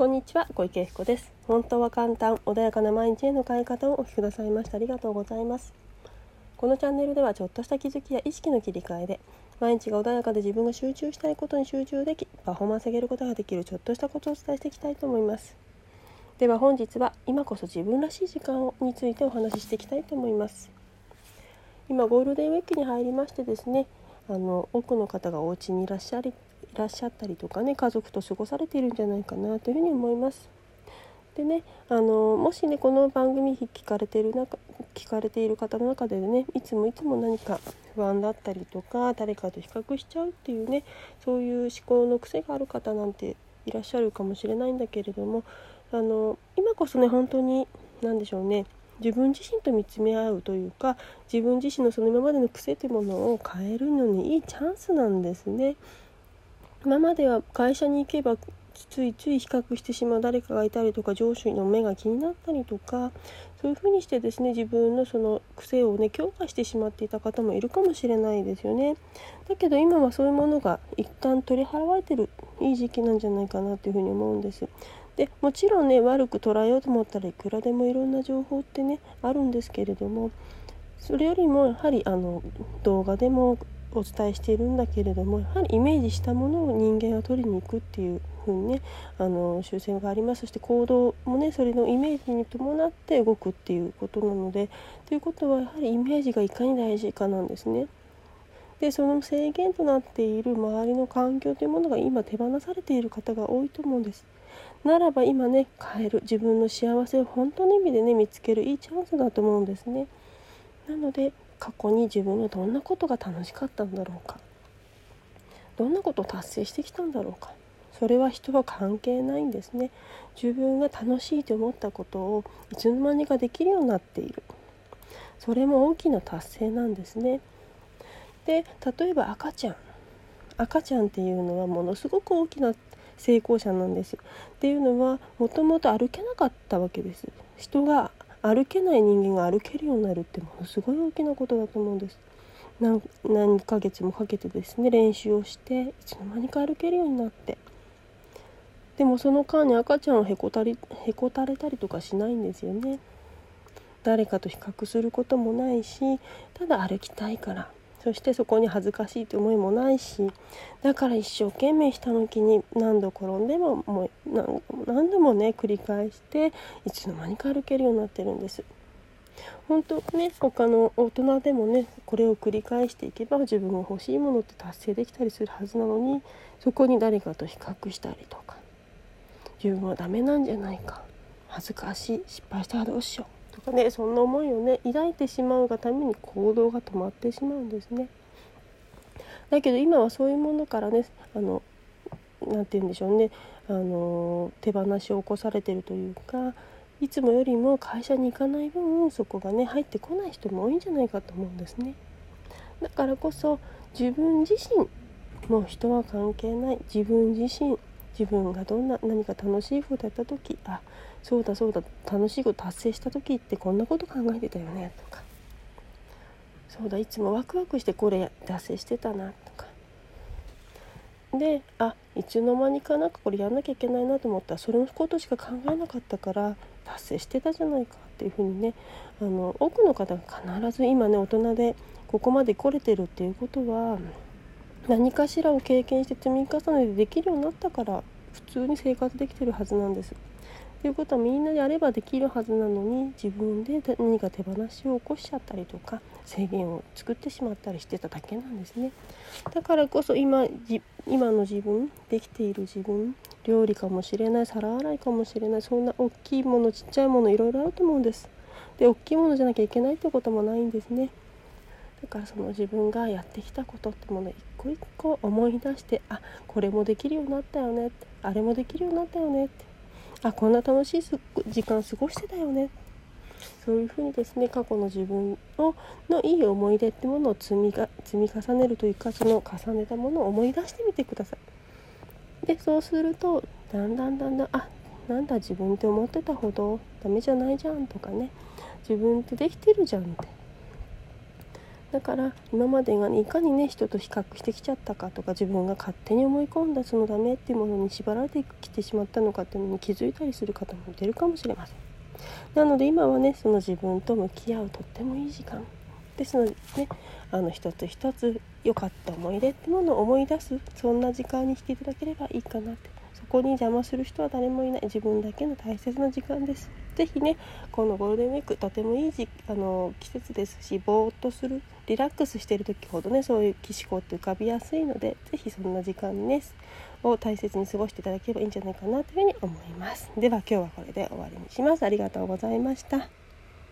こんにちは小池彦です。本当は簡単穏やかな毎日への変え方をお聞きくださいましてありがとうございます。このチャンネルではちょっとした気づきや意識の切り替えで毎日が穏やかで自分が集中したいことに集中できパフォーマンス上げることができるちょっとしたことをお伝えしていきたいと思います。では本日は今こそ自分らしい時間をについてお話ししていきたいと思います。今ゴールデンウィークに入りましてですねあの多くの方がお家にいらっしゃりらっしゃったりとかね家族と過ごされているんじゃないかなというふうに思います。でねあのもしねこの番組聞かれている中聞かれている方の中でねいつもいつも何か不安だったりとか誰かと比較しちゃうっていうねそういう思考の癖がある方なんていらっしゃるかもしれないんだけれどもあの今こそね本当に何でしょうね自分自身と見つめ合うというか自分自身のその今までの癖というものを変えるのにいいチャンスなんですね。今までは会社に行けばついつい比較してしまう誰かがいたりとか上司の目が気になったりとかそういうふうにしてですね自分のその癖をね強化してしまっていた方もいるかもしれないですよね。だけど今はそういうものが一旦取り払われてるいい時期なんじゃないかなというふうに思うんです。でもちろんね悪く捉えようと思ったらいくらでもいろんな情報ってねあるんですけれどもそれよりもやはりあの動画でもお伝えしているんだけれどもやはりイメージしたものを人間が取りに行くっていう風にねあの習性がありますそして行動もねそれのイメージに伴って動くっていうことなのでということはやはりイメージがいかに大事かなんですね。でその制限となっている周りの環境というものが今手放されている方が多いと思うんです。ならば今ね変える自分の幸せを本当の意味でね見つけるいいチャンスだと思うんですね。なので過去に自分はどんなことが楽しかったんだろうか？どんなことを達成してきたんだろうか？それは人は関係ないんですね。自分が楽しいと思ったことをいつの間にかできるようになっている。それも大きな達成なんですね。で例えば赤ちゃん。赤ちゃんっていうのはものすごく大きな成功者なんです。っていうのはもともと歩けなかったわけです。人が歩けない人間が歩けるようになるってものすごい大きなことだと思うんです。何何ヶ月もかけてですね練習をしていつの間にか歩けるようになって。でもその間に赤ちゃんはへこたりへこたれたりとかしないんですよね。誰かと比較することもないしただ歩きたいからそしてそこに恥ずかしいという思いもないしだから一生懸命下の木に何度転んでももう何度もね繰り返していつの間にか歩けるようになってるんです。本当ね他の大人でもねこれを繰り返していけば自分が欲しいものって達成できたりするはずなのにそこに誰かと比較したりとか自分はダメなんじゃないか恥ずかしい失敗したらどうしようかねそんな思いをね抱いてしまうがために行動が止まってしまうんですね。だけど今はそういうものからねあのなて言うんでしょうねあの手放しを起こされてるというかいつもよりも会社に行かない分そこがね入ってこない人も多いんじゃないかと思うんですね。だからこそ自分自身もう人は関係ない自分自身自分がどんな何か楽しいことやった時あそうだそうだ楽しいこと達成した時ってこんなこと考えてたよねとか。そうだいつもワクワクしてこれ達成してたなとか。であいつの間にかなんかこれやんなきゃいけないなと思ったらそれのことしか考えなかったから達成してたじゃないかっていうふうにねあの多くの方が必ず今ね大人でここまで来れてるっていうことは何かしらを経験して積み重ねてできるようになったから普通に生活できてるはずなんです。ということはみんなでやればできるはずなのに自分で何か手放しを起こしちゃったりとか制限を作ってしまったりしてただけなんですね。だからこそ今今の自分できている自分料理かもしれない皿洗いかもしれないそんな大きいものちっちゃいものいろいろあると思うんです。で大きいものじゃなきゃいけないってこともないんですね。だからその自分がやってきたことってものを一個一個思い出してあこれもできるようになったよねってあれもできるようになったよねってあこんな楽しい時間過ごしてたよねそういうふうにですね過去の自分ののいい思い出ってものを積みが積み重ねるというかその重ねたものを思い出してみてください。でそうするとだんだんだんだんあなんだ自分って思ってたほどダメじゃないじゃんとかね自分ってできてるじゃんってだから今までが、ね、いかにね人と比較してきちゃったかとか自分が勝手に思い込んだそのダメっていうものに縛られてきてしまったのかっていうのに気づいたりする方もいてるかもしれません。なので今はねその自分と向き合うとってもいい時間。ですのでねあの一つ一つ良かった思い出ってものを思い出すそんな時間にしていただければいいかなって。そこに邪魔する人は誰もいない。自分だけの大切な時間です。是非ねこのゴールデンウィークとてもいいあの季節ですしぼーっとする。リラックスしてる時ほどねそういう気思考って浮かびやすいので是非そんな時間ねを大切に過ごしていただければいいんじゃないかなというふうに思います。では今日はこれで終わりにします。ありがとうございました。